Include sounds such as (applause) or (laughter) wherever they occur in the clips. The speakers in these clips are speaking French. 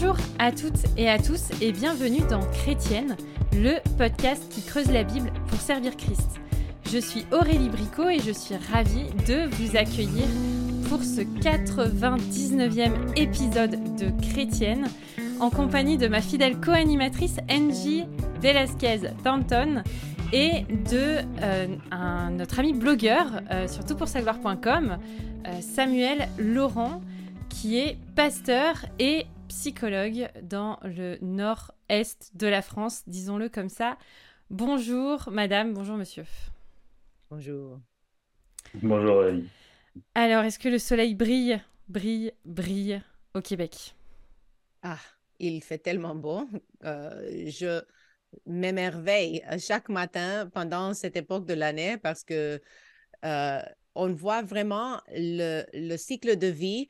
Bonjour à toutes et à tous et bienvenue dans Chrétienne, le podcast qui creuse la Bible pour servir Christ. Je suis Aurélie Bricot et je suis ravie de vous accueillir pour ce 99e épisode de Chrétienne en compagnie de ma fidèle co-animatrice Angie Velasquez Thornton et de euh, notre ami blogueur euh, sur toutpoursagloire.com, euh, Samuel Laurent, qui est pasteur et psychologue dans le nord-est de la France, disons-le comme ça. Bonjour madame, bonjour monsieur. Bonjour. Bonjour Ali. Alors, est-ce que le soleil brille, brille, brille au Québec? Ah, il fait tellement beau. je m'émerveille chaque matin pendant cette époque de l'année parce que on voit vraiment le, le, cycle de vie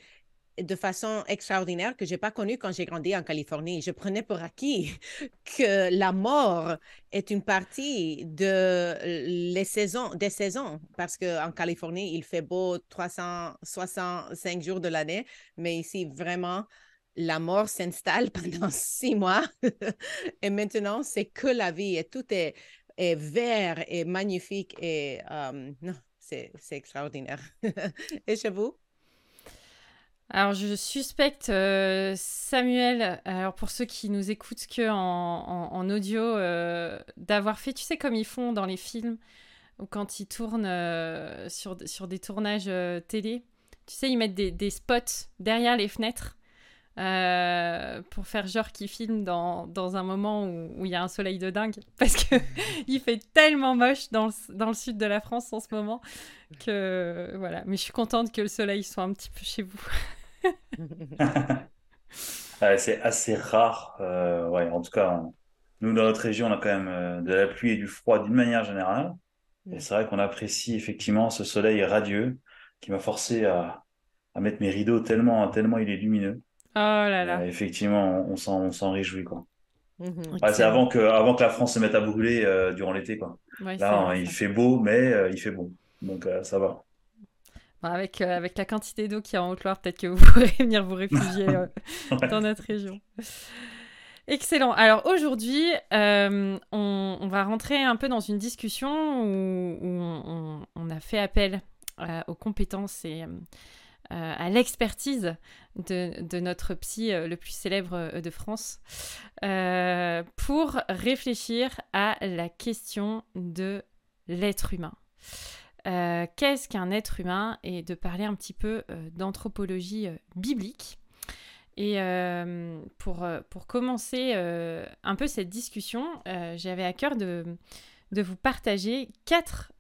de façon extraordinaire que je n'ai pas connu quand j'ai grandi en Californie. Je prenais pour acquis (laughs) que la mort est une partie de les saisons, des saisons, parce qu'en Californie, il fait beau 365 jours de l'année, mais ici, vraiment, la mort s'installe (laughs) pendant six mois. (laughs) et maintenant, c'est que la vie et tout est, est vert et magnifique et euh, non, c'est extraordinaire. et chez vous? Alors, je suspecte euh, Samuel, alors pour ceux qui nous écoutent que en, audio, euh, d'avoir fait, tu sais, comme ils font dans les films, ou quand ils tournent euh, sur, des tournages télé, tu sais, ils mettent des, spots derrière les fenêtres pour faire genre qu'ils filment dans, un moment où il y a un soleil de dingue, (laughs) parce que (laughs) il fait tellement moche dans le, dans le sud de la France en ce moment que voilà. Mais je suis contente que le soleil soit un petit peu chez vous. (laughs) (laughs) c'est assez rare. Euh, ouais, en tout cas, nous, dans notre région, on a quand même euh, de la pluie et du froid d'une manière générale. Et mm. c'est vrai qu'on apprécie effectivement ce soleil radieux qui m'a forcé à, à, mettre mes rideaux tellement, tellement il est lumineux. Oh là là. effectivement, on s'en réjouit. Quoi. Mm-hmm. c'est avant que, avant que la France se mette à brûler euh, durant l'été. Quoi. Là, il fait beau, mais il fait bon. Donc ça va. Avec, euh, avec la quantité d'eau qu'il y a en Haute-Loire, peut-être que vous (laughs) pourrez venir vous réfugier (laughs) euh, dans notre région. Excellent. Alors aujourd'hui, euh, on, va rentrer un peu dans une discussion où, on, a fait appel aux compétences et à l'expertise de, de, notre psy le plus célèbre de France pour réfléchir à la question de l'être humain. Euh, qu'est-ce qu'un être humain et de parler un petit peu euh, d'anthropologie euh, biblique. Et pour, pour commencer un peu cette discussion, j'avais à cœur de, de, vous partager quatre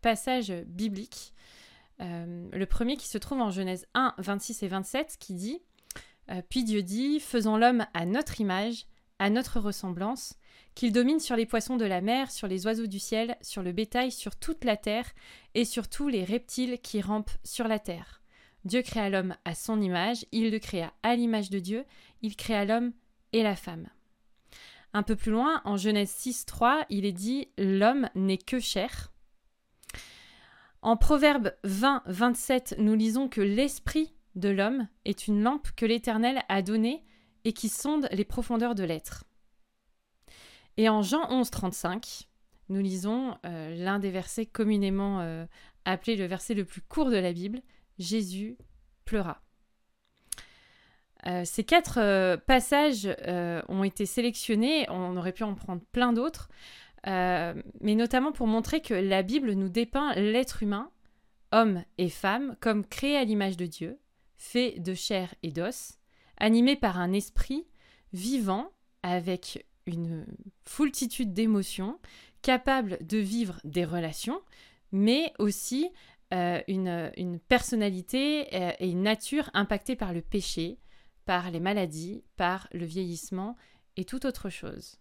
passages bibliques. le premier qui se trouve en Genèse 1, 26 et 27, qui dit Puis Dieu dit, faisons l'homme à notre image, à notre ressemblance, qu'il domine sur les poissons de la mer, sur les oiseaux du ciel, sur le bétail, sur toute la terre, et sur tous les reptiles qui rampent sur la terre. Dieu créa l'homme à son image, il le créa à l'image de Dieu, il créa l'homme et la femme. Un peu plus loin, en Genèse 6, 3, il est dit L'homme n'est que chair. En Proverbe 20, 27, nous lisons que l'esprit de l'homme est une lampe que l'Éternel a donnée et qui sonde les profondeurs de l'être. Et en Jean 11, 35, nous lisons euh, l'un des versets communément euh, appelé le verset le plus court de la Bible, Jésus pleura. Euh, ces quatre passages ont été sélectionnés, on aurait pu en prendre plein d'autres, mais notamment pour montrer que la Bible nous dépeint l'être humain, homme et femme, comme créé à l'image de Dieu, fait de chair et d'os, animé par un esprit vivant avec une foultitude d'émotions, capable de vivre des relations, mais aussi euh, une, personnalité euh, et une nature impactée par le péché, par les maladies, par le vieillissement et toute autre chose.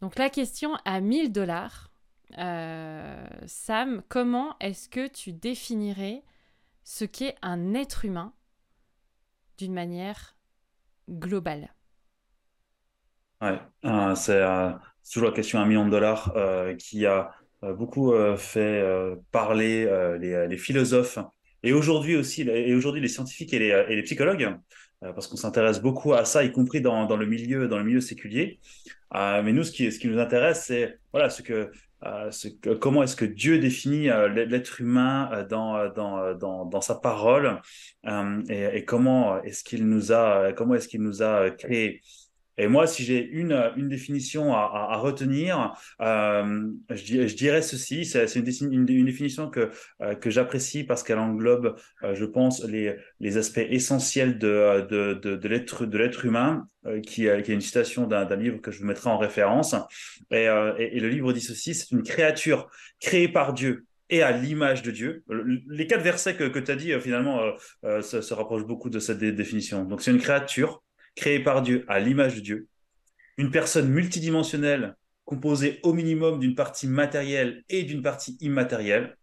Donc la question à 1000 dollars, euh, Sam, comment est-ce que tu définirais ce qu'est un être humain d'une manière globale? Ouais, euh, c'est euh, toujours la question à un million de dollars euh, qui a beaucoup fait parler les, philosophes et aujourd'hui aussi et aujourd'hui les scientifiques et les, psychologues parce qu'on s'intéresse beaucoup à ça, y compris dans, le milieu dans le milieu séculier. mais nous, ce qui, nous intéresse, c'est voilà ce que comment est-ce que Dieu définit l'être humain dans, sa parole et, et, comment est-ce qu'il nous a comment est-ce qu'il nous a créé et moi, si j'ai une, une définition à, retenir, euh, je, dirais ceci. C'est une, définition que, euh, que j'apprécie parce qu'elle englobe, euh, je pense, les, les aspects essentiels de, de, de, de l'être humain, qui, est une citation d'un livre que je vous mettrai en référence. Et, le livre dit ceci, c'est une créature créée par Dieu et à l'image de Dieu. Les quatre versets que, que tu as dit, finalement, se, rapprochent beaucoup de cette définition. Donc, c'est une créature créé par Dieu à l'image de Dieu, une personne multidimensionnelle composée au minimum d'une partie matérielle et d'une partie immatérielle,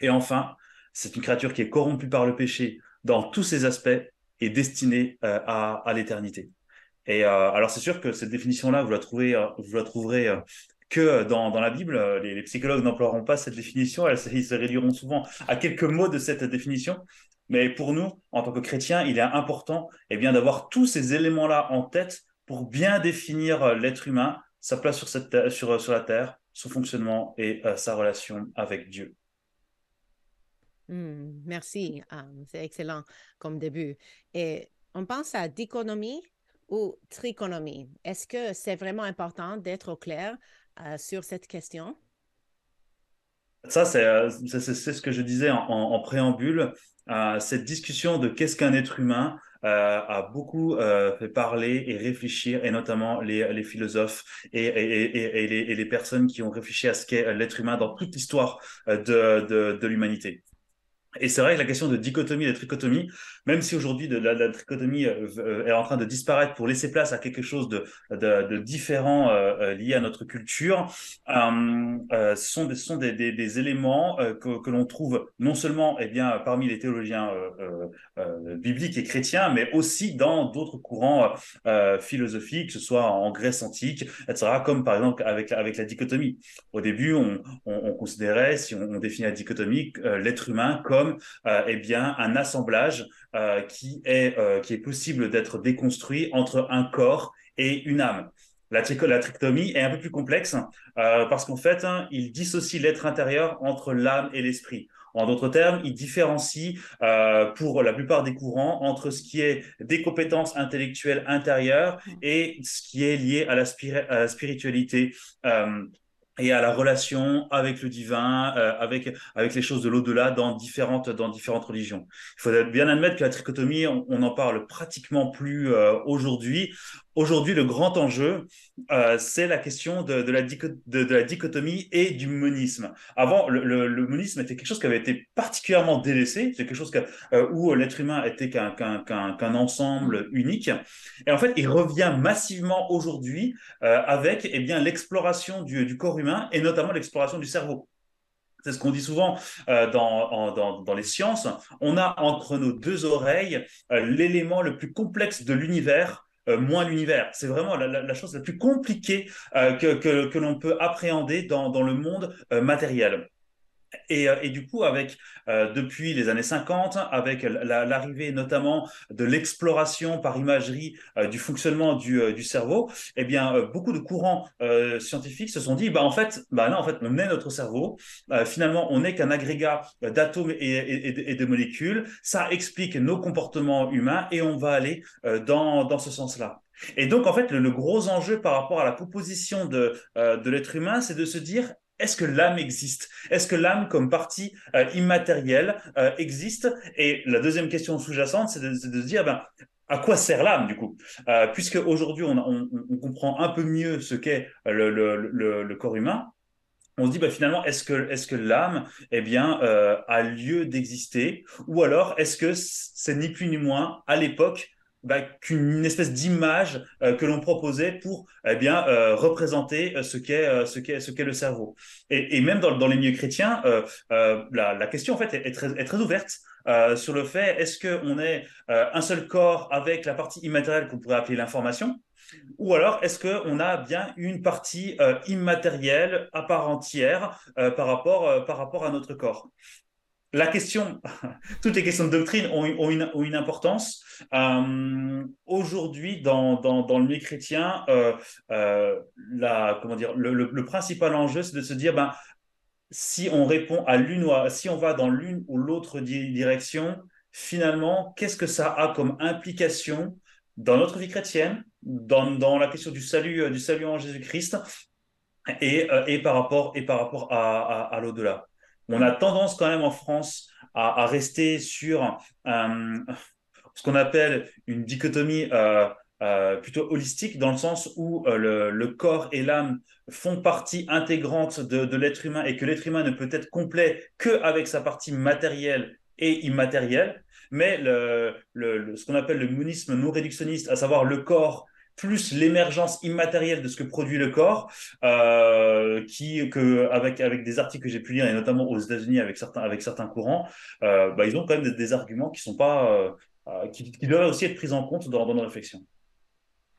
et enfin, c'est une créature qui est corrompue par le péché dans tous ses aspects et destinée euh, à, l'éternité. Et euh, alors c'est sûr que cette définition-là, vous la trouvez, euh, vous la trouverez que dans, la Bible. Les, les psychologues n'emploieront pas cette définition, elles, ils se réduiront souvent à quelques mots de cette définition. Mais pour nous, en tant que chrétiens, il est important eh bien, d'avoir tous ces éléments-là en tête pour bien définir euh, l'être humain, sa place sur, cette, sur, sur la terre, son fonctionnement et euh, sa relation avec Dieu. Mmh, merci, ah, c'est excellent comme début. Et on pense à dichotomie ou trichonomie. Est-ce que c'est vraiment important d'être au clair euh, sur cette question? Ça, c'est ce que je disais en, préambule euh, cette discussion de qu'est-ce qu'un être humain euh, a beaucoup euh, fait parler et réfléchir, et notamment les, philosophes et, les, personnes qui ont réfléchi à ce qu'est l'être humain dans toute l'histoire de l'humanité. Et c'est vrai que la question de dichotomie et de trichotomie, même si aujourd'hui la, la, trichotomie euh, euh, est en train de disparaître pour laisser place à quelque chose de, différent euh, lié à notre culture, euh, sont des, éléments que, l'on trouve non seulement eh bien, parmi les théologiens bibliques et chrétiens, mais aussi dans d'autres courants philosophiques, que ce soit en Grèce antique, etc., comme par exemple avec, la dichotomie. Au début, on considérait, si on, on définit la dichotomie, l'être humain comme euh, eh bien, un assemblage euh, qui, est, euh, qui est possible d'être déconstruit entre un corps et une âme. La, la trichotomie est un peu plus complexe parce qu'en fait, hein, il dissocie l'être intérieur entre l'âme et l'esprit. En d'autres termes, il différencie pour la plupart des courants entre ce qui est des compétences intellectuelles intérieures et ce qui est lié à la, spiritualité et à la relation avec le divin, euh, avec avec les choses de l'au-delà dans différentes dans différentes religions. Il faut bien admettre que la trichotomie, on, on en parle pratiquement plus euh, aujourd'hui. Aujourd'hui, le grand enjeu, euh, c'est la question de, de, la de, de, la dichotomie et du monisme. Avant, le, le, le, monisme était quelque chose qui avait été particulièrement délaissé, c'est quelque chose que, euh, où l'être humain était qu'un ensemble unique. Et en fait, il revient massivement aujourd'hui euh, avec eh bien l'exploration du, du corps humain et notamment l'exploration du cerveau. C'est ce qu'on dit souvent euh, dans, en, dans, dans, les sciences. On a entre nos deux oreilles euh, l'élément le plus complexe de l'univers euh, moins l'univers. C'est vraiment la, chose la plus compliquée euh, que, que, que l'on peut appréhender dans, dans le monde euh, matériel. Et, euh, et, du coup, avec euh, depuis les années 50, avec l'arrivée notamment de l'exploration par imagerie euh, du fonctionnement du, cerveau, eh bien, beaucoup de courants scientifiques se sont dit, bah en fait, bah non, en fait, on est notre cerveau. finalement, on n'est qu'un agrégat d'atomes et, de molécules. Ça explique nos comportements humains et on va aller dans, dans ce sens-là. Et donc, en fait, le, le, gros enjeu par rapport à la composition de, de l'être humain, c'est de se dire, est-ce que l'âme existe? Est-ce que l'âme, comme partie euh, immatérielle, euh, existe? Et la deuxième question sous-jacente, c'est de, se dire, ben, à quoi sert l'âme du coup? Euh, Puisque aujourd'hui, on, comprend un peu mieux ce qu'est le, corps humain. On se dit bah, finalement est-ce que l'âme eh a lieu d'exister? Ou alors est-ce que c'est ni plus ni moins à l'époque bah, qu'une espèce d'image euh, que l'on proposait pour eh bien euh, représenter euh, ce qu'est ce qu'est ce qu'est le cerveau. Et, même dans, les milieux chrétiens, la, question en fait est, est, très, est très ouverte sur le fait est-ce que on est un seul corps avec la partie immatérielle qu'on pourrait appeler l'information, ou alors est-ce que on a bien une partie immatérielle à part entière par rapport par rapport à notre corps? La question, (laughs) toutes les questions de doctrine ont, une, importance. Euh, aujourd'hui, dans, le milieu chrétien, euh, euh, le, principal enjeu, c'est de se dire, ben, si on répond à l'une ou si on va dans l'une ou l'autre direction, finalement, qu'est-ce que ça a comme implication dans notre vie chrétienne, dans, la question du salut, du salut en Jésus-Christ et, par rapport, à l'au-delà? On a tendance quand même en France à, rester sur euh, ce qu'on appelle une dichotomie euh, euh, plutôt holistique, dans le sens où le, corps et l'âme font partie intégrante de, l'être humain et que l'être humain ne peut être complet qu'avec sa partie matérielle et immatérielle. Mais ce qu'on appelle le monisme non réductionniste, à savoir le corps plus l'émergence immatérielle de ce que produit le corps, euh, qui que avec avec des articles que j'ai pu lire et notamment aux États-Unis avec certains avec certains courants, euh, bah, ils ont quand même des, arguments qui sont pas euh, qui, qui, doivent aussi être pris en compte dans, dans nos réflexions.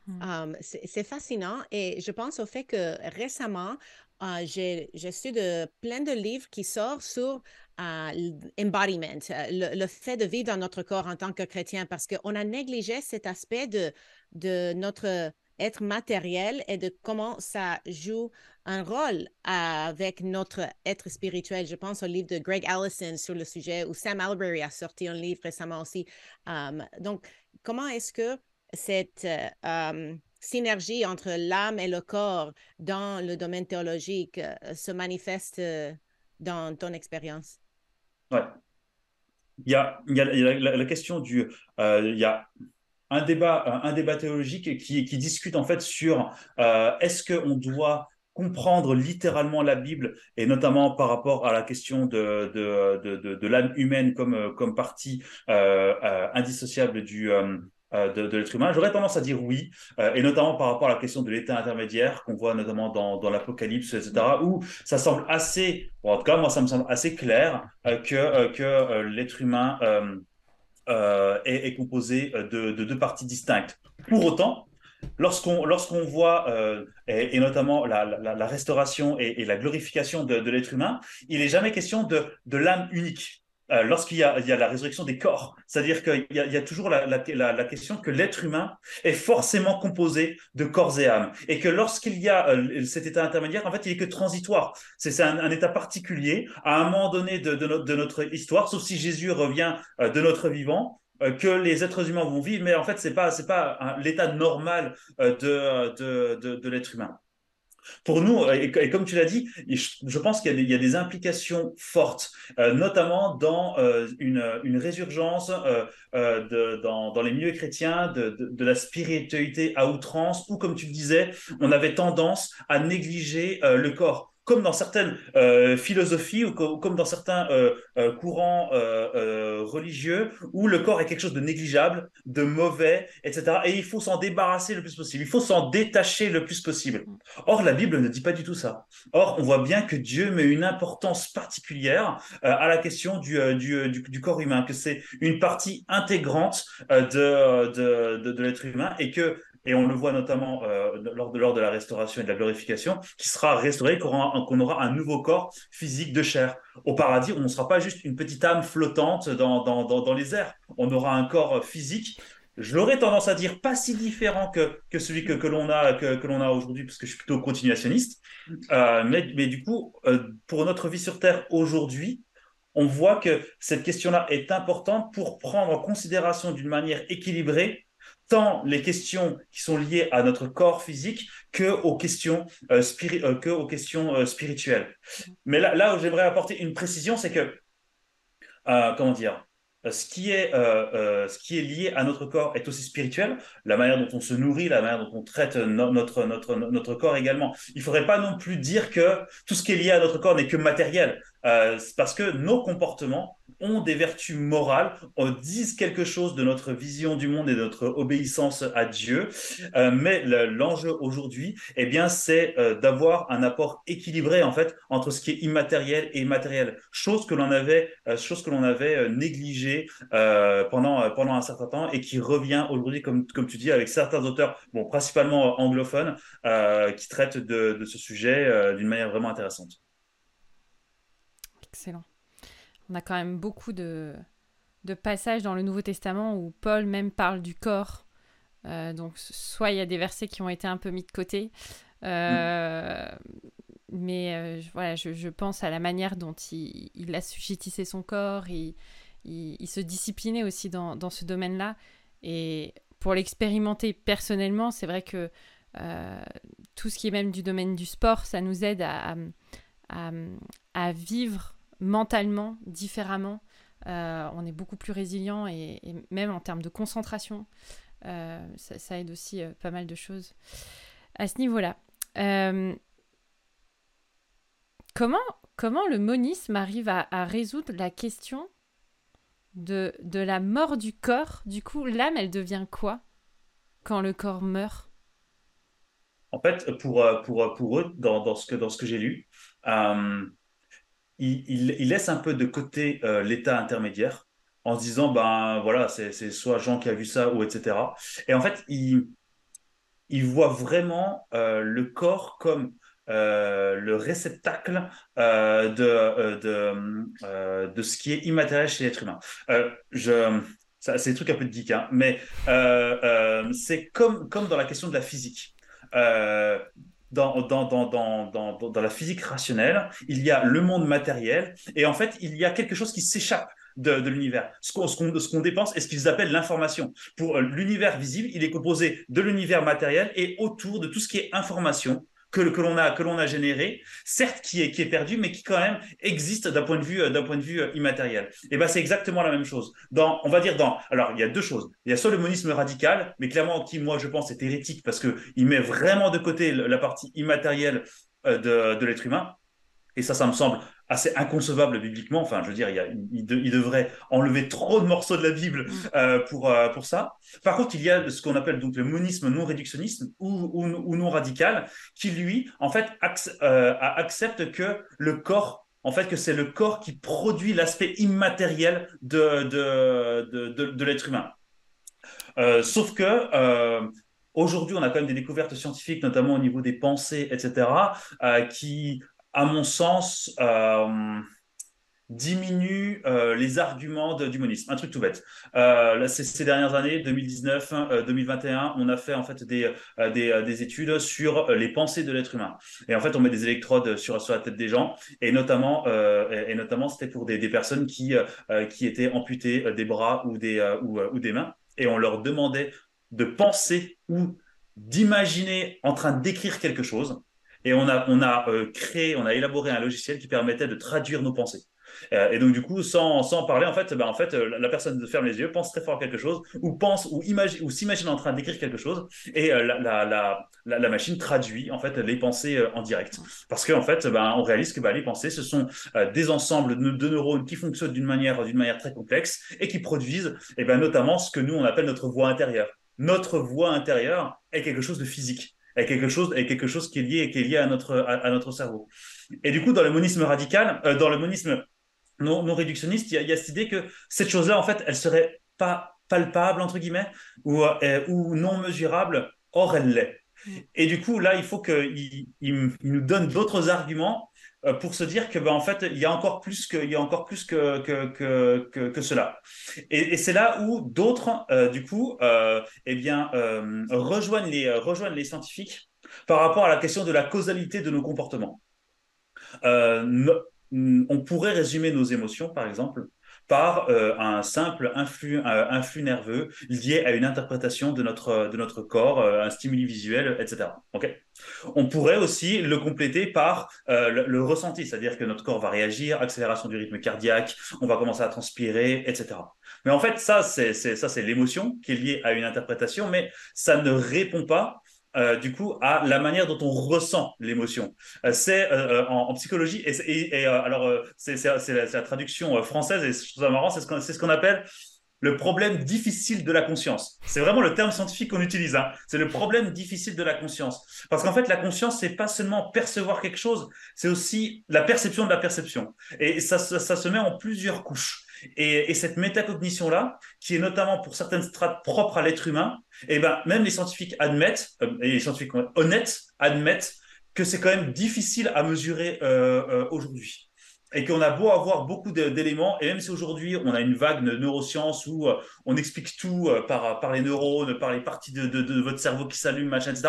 Hmm. Um, c'est fascinant et je pense au fait que récemment, uh, j'ai su de plein de livres qui sortent sur uh, l'embodiment, le, fait de vivre dans notre corps en tant que chrétien, parce qu'on a négligé cet aspect de, notre être matériel et de comment ça joue un rôle avec notre être spirituel. Je pense au livre de Greg Allison sur le sujet, ou Sam Albury a sorti un livre récemment aussi. Um, donc, comment est-ce que cette um, synergie entre l'âme et le corps dans le domaine théologique euh, se manifeste euh, dans ton expérience? Ouais. Il y a, la, question du... Euh, il y a un débat, un débat théologique qui, discute en fait sur euh, est-ce qu'on doit comprendre littéralement la Bible et notamment par rapport à la question de, de, de, l'âme humaine comme, comme partie euh, euh, indissociable du, de, l'être humain J'aurais tendance à dire oui, et notamment par rapport à la question de l'état intermédiaire qu'on voit notamment dans, l'Apocalypse, etc., où ça semble assez, en tout cas moi ça me semble assez clair que, que l'être humain euh, est, composé euh, de, deux parties distinctes. Pour autant, lorsqu'on lorsqu'on voit, euh, et, notamment la, restauration et, la glorification de, l'être humain, il n'est jamais question de l'âme unique. Euh, lorsqu'il y, a la résurrection des corps. C'est-à-dire qu'il y, a toujours la, question que l'être humain est forcément composé de corps et âme. Et que lorsqu'il y a euh, cet état intermédiaire, en fait, il est que transitoire. C'est un, état particulier à un moment donné de, notre, histoire, sauf si Jésus revient euh, de notre vivant que les êtres humains vont vivre, mais en fait, c'est pas, pas l'état normal de, de, de, de l'être humain. Pour nous, et, comme tu l'as dit, je pense qu'il y, a des implications fortes, euh, notamment dans euh, une, résurgence euh, dans, les milieux chrétiens de, de, la spiritualité à outrance, où, comme tu le disais, on avait tendance à négliger le corps comme dans certaines euh, philosophies ou comme dans certains euh, euh, courants religieux, où le corps est quelque chose de négligeable, de mauvais, etc. Et il faut s'en débarrasser le plus possible, il faut s'en détacher le plus possible. Or, la Bible ne dit pas du tout ça. Or, on voit bien que Dieu met une importance particulière à la question du, du, du, corps humain, que c'est une partie intégrante de, de, de, de l'être humain et que et on le voit notamment euh, lors, de, lors de la restauration et de la glorification, qui sera restauré, qu'on aura, un nouveau corps physique de chair. Au paradis, on ne sera pas juste une petite âme flottante dans, dans, dans, les airs, on aura un corps physique. Je l'aurais tendance à dire pas si différent que, que celui que, que l'on a, que, a aujourd'hui, parce que je suis plutôt continuationniste. Euh, mais, mais du coup, euh, pour notre vie sur Terre aujourd'hui, on voit que cette question-là est importante pour prendre en considération d'une manière équilibrée tant les questions qui sont liées à notre corps physique que aux questions, euh, euh, euh, spirituelles. Mais là, là où j'aimerais apporter une précision, c'est que, comment dire, ce qui, est, lié à notre corps est aussi spirituel, la manière dont on se nourrit, la manière dont on traite notre corps également. Il ne faudrait pas non plus dire que tout ce qui est lié à notre corps n'est que matériel, parce que nos comportements ont des vertus morales, disent quelque chose de notre vision du monde et de notre obéissance à Dieu. Euh, mais l'enjeu aujourd'hui, eh bien, c'est euh, d'avoir un apport équilibré en fait entre ce qui est immatériel et immatériel, chose que l'on avait, euh, chose que l'on avait négligée pendant pendant un certain temps et qui revient aujourd'hui, comme comme tu dis, avec certains auteurs, bon, principalement anglophones, qui traitent de ce sujet d'une manière vraiment intéressante. Excellent. on a quand même beaucoup de, passages dans le Nouveau Testament où Paul même parle du corps. Euh, donc, soit il y a des versets qui ont été un peu mis de côté, euh, mais euh, voilà, je, pense à la manière dont il, il assujettissait son corps, il, se disciplinait aussi dans, ce domaine-là. Et pour l'expérimenter personnellement, c'est vrai que tout ce qui est même du domaine du sport, ça nous aide à vivre mentalement différemment euh, on est beaucoup plus résilient et, même en termes de concentration, euh, ça, aide aussi euh, pas mal de choses à ce niveau-là. comment, comment le monisme arrive à, résoudre la question de, la mort du corps? Du coup, l'âme, elle devient quoi quand le corps meurt? En fait, pour, pour, pour eux, dans, ce que, dans ce que j'ai lu, il, laisse un peu de côté euh, l'état intermédiaire en se disant, ben voilà, c'est soit Jean qui a vu ça ou etc. Et en fait, il, voit vraiment euh, le corps comme euh, le réceptacle de, de, de, ce qui est immatériel chez l'être humain. je, c'est des trucs un peu de geek, hein, mais c'est comme, comme dans la question de la physique dans, la physique rationnelle, il y a le monde matériel, et en fait, il y a quelque chose qui s'échappe de, l'univers, ce qu'on ce qu'on dépense et ce qu'ils appellent l'information. Pour euh, l'univers visible, il est composé de l'univers matériel et autour de tout ce qui est information, que, l'on a que l'on a généré, certes qui est qui est perdu, mais qui quand même existe d'un point de vue d'un point de vue euh, immatériel. Et ben c'est exactement la même chose. Dans on va dire dans alors il y a deux choses. Il y a soit le monisme radical, mais clairement qui moi je pense est hérétique parce que il met vraiment de côté la partie immatérielle euh, de, de l'être humain. Et ça, ça me semble assez inconcevable bibliquement. Enfin, je veux dire, il, devrait enlever trop de morceaux de la Bible mm. euh, pour, euh, pour ça. Par contre, il y a ce qu'on appelle donc le monisme non réductionniste ou, ou, non radical, qui lui, en fait, euh, accepte que le corps en fait, que c'est le corps qui produit l'aspect immatériel de, de, de, de, l'être humain. sauf que aujourd'hui, on a quand même des découvertes scientifiques, notamment au niveau des pensées, etc., qui à mon sens, euh, diminue euh, les arguments du monisme. Un truc tout bête. Euh, ces, dernières années, 2019, 2021, euh, on a fait en fait des, des, études sur les pensées de l'être humain. Et en fait, on met des électrodes sur, sur la tête des gens, et notamment, et, notamment, c'était pour des, personnes qui, qui étaient amputées des bras ou des, ou des mains, et on leur demandait de penser ou d'imaginer en train d'écrire quelque chose. Et on a, euh, créé, on a élaboré un logiciel qui permettait de traduire nos pensées. Euh, et donc du coup, sans, parler, en fait, ben, en fait, euh, la personne ferme les yeux, pense très fort à quelque chose, ou pense ou ou s'imagine en train d'écrire quelque chose, et la, machine traduit en fait les pensées en direct. Parce qu'en en fait, ben, on réalise que ben, les pensées, ce sont des ensembles de, neurones qui fonctionnent d'une manière, très complexe et qui produisent, et notamment ce que nous on appelle notre voix intérieure. Notre voix intérieure est quelque chose de physique est quelque chose, est quelque chose qui est lié, qui est lié à notre, à, notre cerveau. Et du coup, dans le monisme radical, euh, dans le monisme non, non réductionniste, il y, a, cette idée que cette chose-là, en fait, elle serait pas palpable, entre guillemets, ou, euh, ou non mesurable, or elle l'est. Mm. Et du coup, là, il faut qu'il il, nous donne d'autres arguments pour se dire que ben, en fait il y a encore plus que y a encore plus que que, que, cela. Et, et c'est là où d'autres euh, du coup euh, eh bien euh, rejoignent les rejoignent les scientifiques par rapport à la question de la causalité de nos comportements. On pourrait résumer nos émotions par exemple par euh, un simple influx, euh, influx nerveux lié à une interprétation de notre, de notre corps, euh, un stimuli visuel, etc. On pourrait aussi le compléter par le, ressenti, c'est-à-dire que notre corps va réagir, accélération du rythme cardiaque, on va commencer à transpirer, etc. Mais en fait, ça, c'est l'émotion qui est liée à une interprétation, mais ça ne répond pas euh, du coup à la manière dont on ressent l'émotion. Euh, c'est euh, en, psychologie et, alors c'est la, traduction française et je trouve ça marrant, c'est ce qu'on appelle le problème difficile de la conscience. C'est vraiment le terme scientifique qu'on utilise. Hein. C'est le problème difficile de la conscience. Parce qu'en fait, la conscience, c'est pas seulement percevoir quelque chose, c'est aussi la perception de la perception. Et ça se met en plusieurs couches. Et, cette métacognition-là, qui est notamment pour certaines strates propres à l'être humain, et eh ben, même les scientifiques admettent, euh, les scientifiques honnêtes admettent que c'est quand même difficile à mesurer euh, euh, aujourd'hui. et qu'on a beau avoir beaucoup d'éléments, et même si aujourd'hui on a une vague de neurosciences où on explique tout par, par les neurones, par les parties de, de, votre cerveau qui s'allument, machin, etc.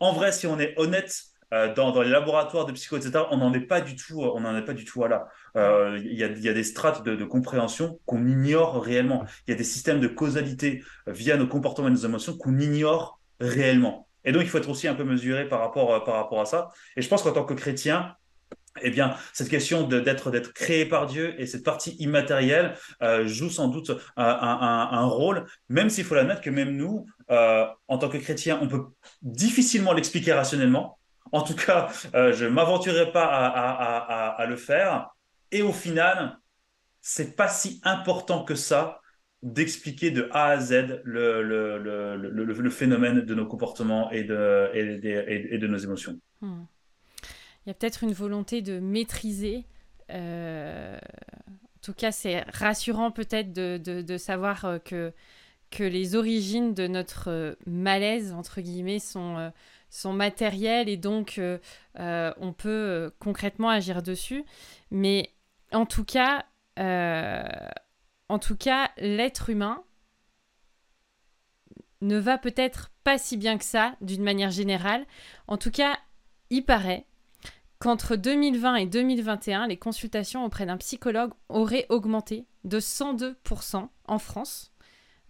En vrai, si on est honnête euh, dans, les laboratoires de psycho, etc., on n'en est pas du tout, on n'en est pas du tout là. Il y, a, des strates de, compréhension qu'on ignore réellement. Il y a des systèmes de causalité via nos comportements et nos émotions qu'on ignore réellement. Et donc, il faut être aussi un peu mesuré par rapport, par rapport à ça. Et je pense qu'en tant que chrétien, eh bien, cette question d'être créé par Dieu et cette partie immatérielle euh, joue sans doute un, rôle, même s'il faut l'admettre que même nous, euh, en tant que chrétiens, on peut difficilement l'expliquer rationnellement. En tout cas, euh, je m'aventurerai pas à, le faire. Et au final, c'est pas si important que ça d'expliquer de A à Z le, phénomène de nos comportements et de, nos émotions. Hmm il y a peut-être une volonté de maîtriser. Euh, en tout cas, c'est rassurant peut-être de, savoir euh, que, que les origines de notre malaise, entre guillemets, sont, sont matérielles et donc on peut concrètement agir dessus. Mais en tout cas, en tout cas, l'être humain ne va peut-être pas si bien que ça, d'une manière générale. En tout cas, il paraît qu'entre 2020 et 2021, les consultations auprès d'un psychologue auraient augmenté de 102% en France.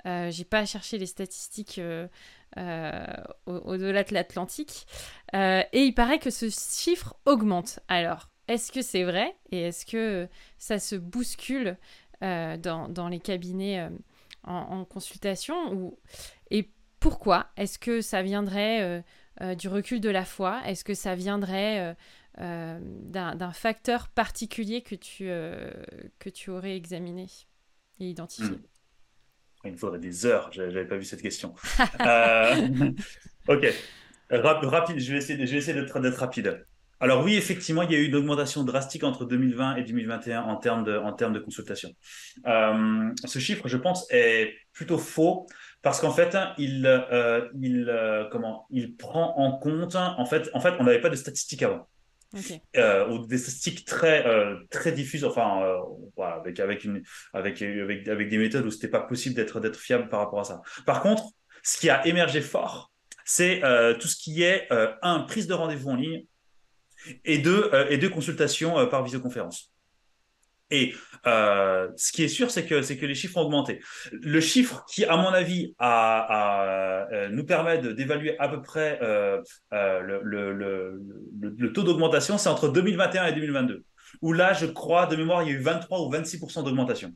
Euh, J'ai pas cherché les statistiques euh, euh, au-delà de l'Atlantique. Euh, et il paraît que ce chiffre augmente. Alors, est-ce que c'est vrai Et est-ce que ça se bouscule dans, dans, les cabinets en, consultation ou... Et pourquoi Est-ce que ça viendrait du recul de la foi? Est-ce que ça viendrait euh, d'un facteur particulier que tu, euh, que aurais examiné et identifié? Hmm. Il me faudrait des heures, j'avais pas vu cette question. Euh, (laughs) ok, rapide, je vais essayer, je d'être rapide. Alors oui, effectivement, il y a eu une augmentation drastique entre 2020 et 2021 en termes de, en consultation. ce chiffre, je pense, est plutôt faux parce qu'en fait, il, comment, il prend en compte, en fait, en fait on n'avait pas de statistiques avant. Euh, ou des statistiques très euh, très diffuses enfin euh, avec avec une avec avec, avec des méthodes où c'était pas possible d'être d'être fiable par rapport à ça. Par contre ce qui a émergé fort c'est tout ce qui est un prise de rendez-vous en ligne et deux et deux consultations par visioconférence et euh, ce qui est sûr, c'est que, que les chiffres ont augmenté. Le chiffre qui, à mon avis, euh, nous permet d'évaluer à peu près euh, le, le, taux d'augmentation, c'est entre 2021 et 2022. Où là, je crois, de mémoire, il y a eu 23 ou 26 d'augmentation.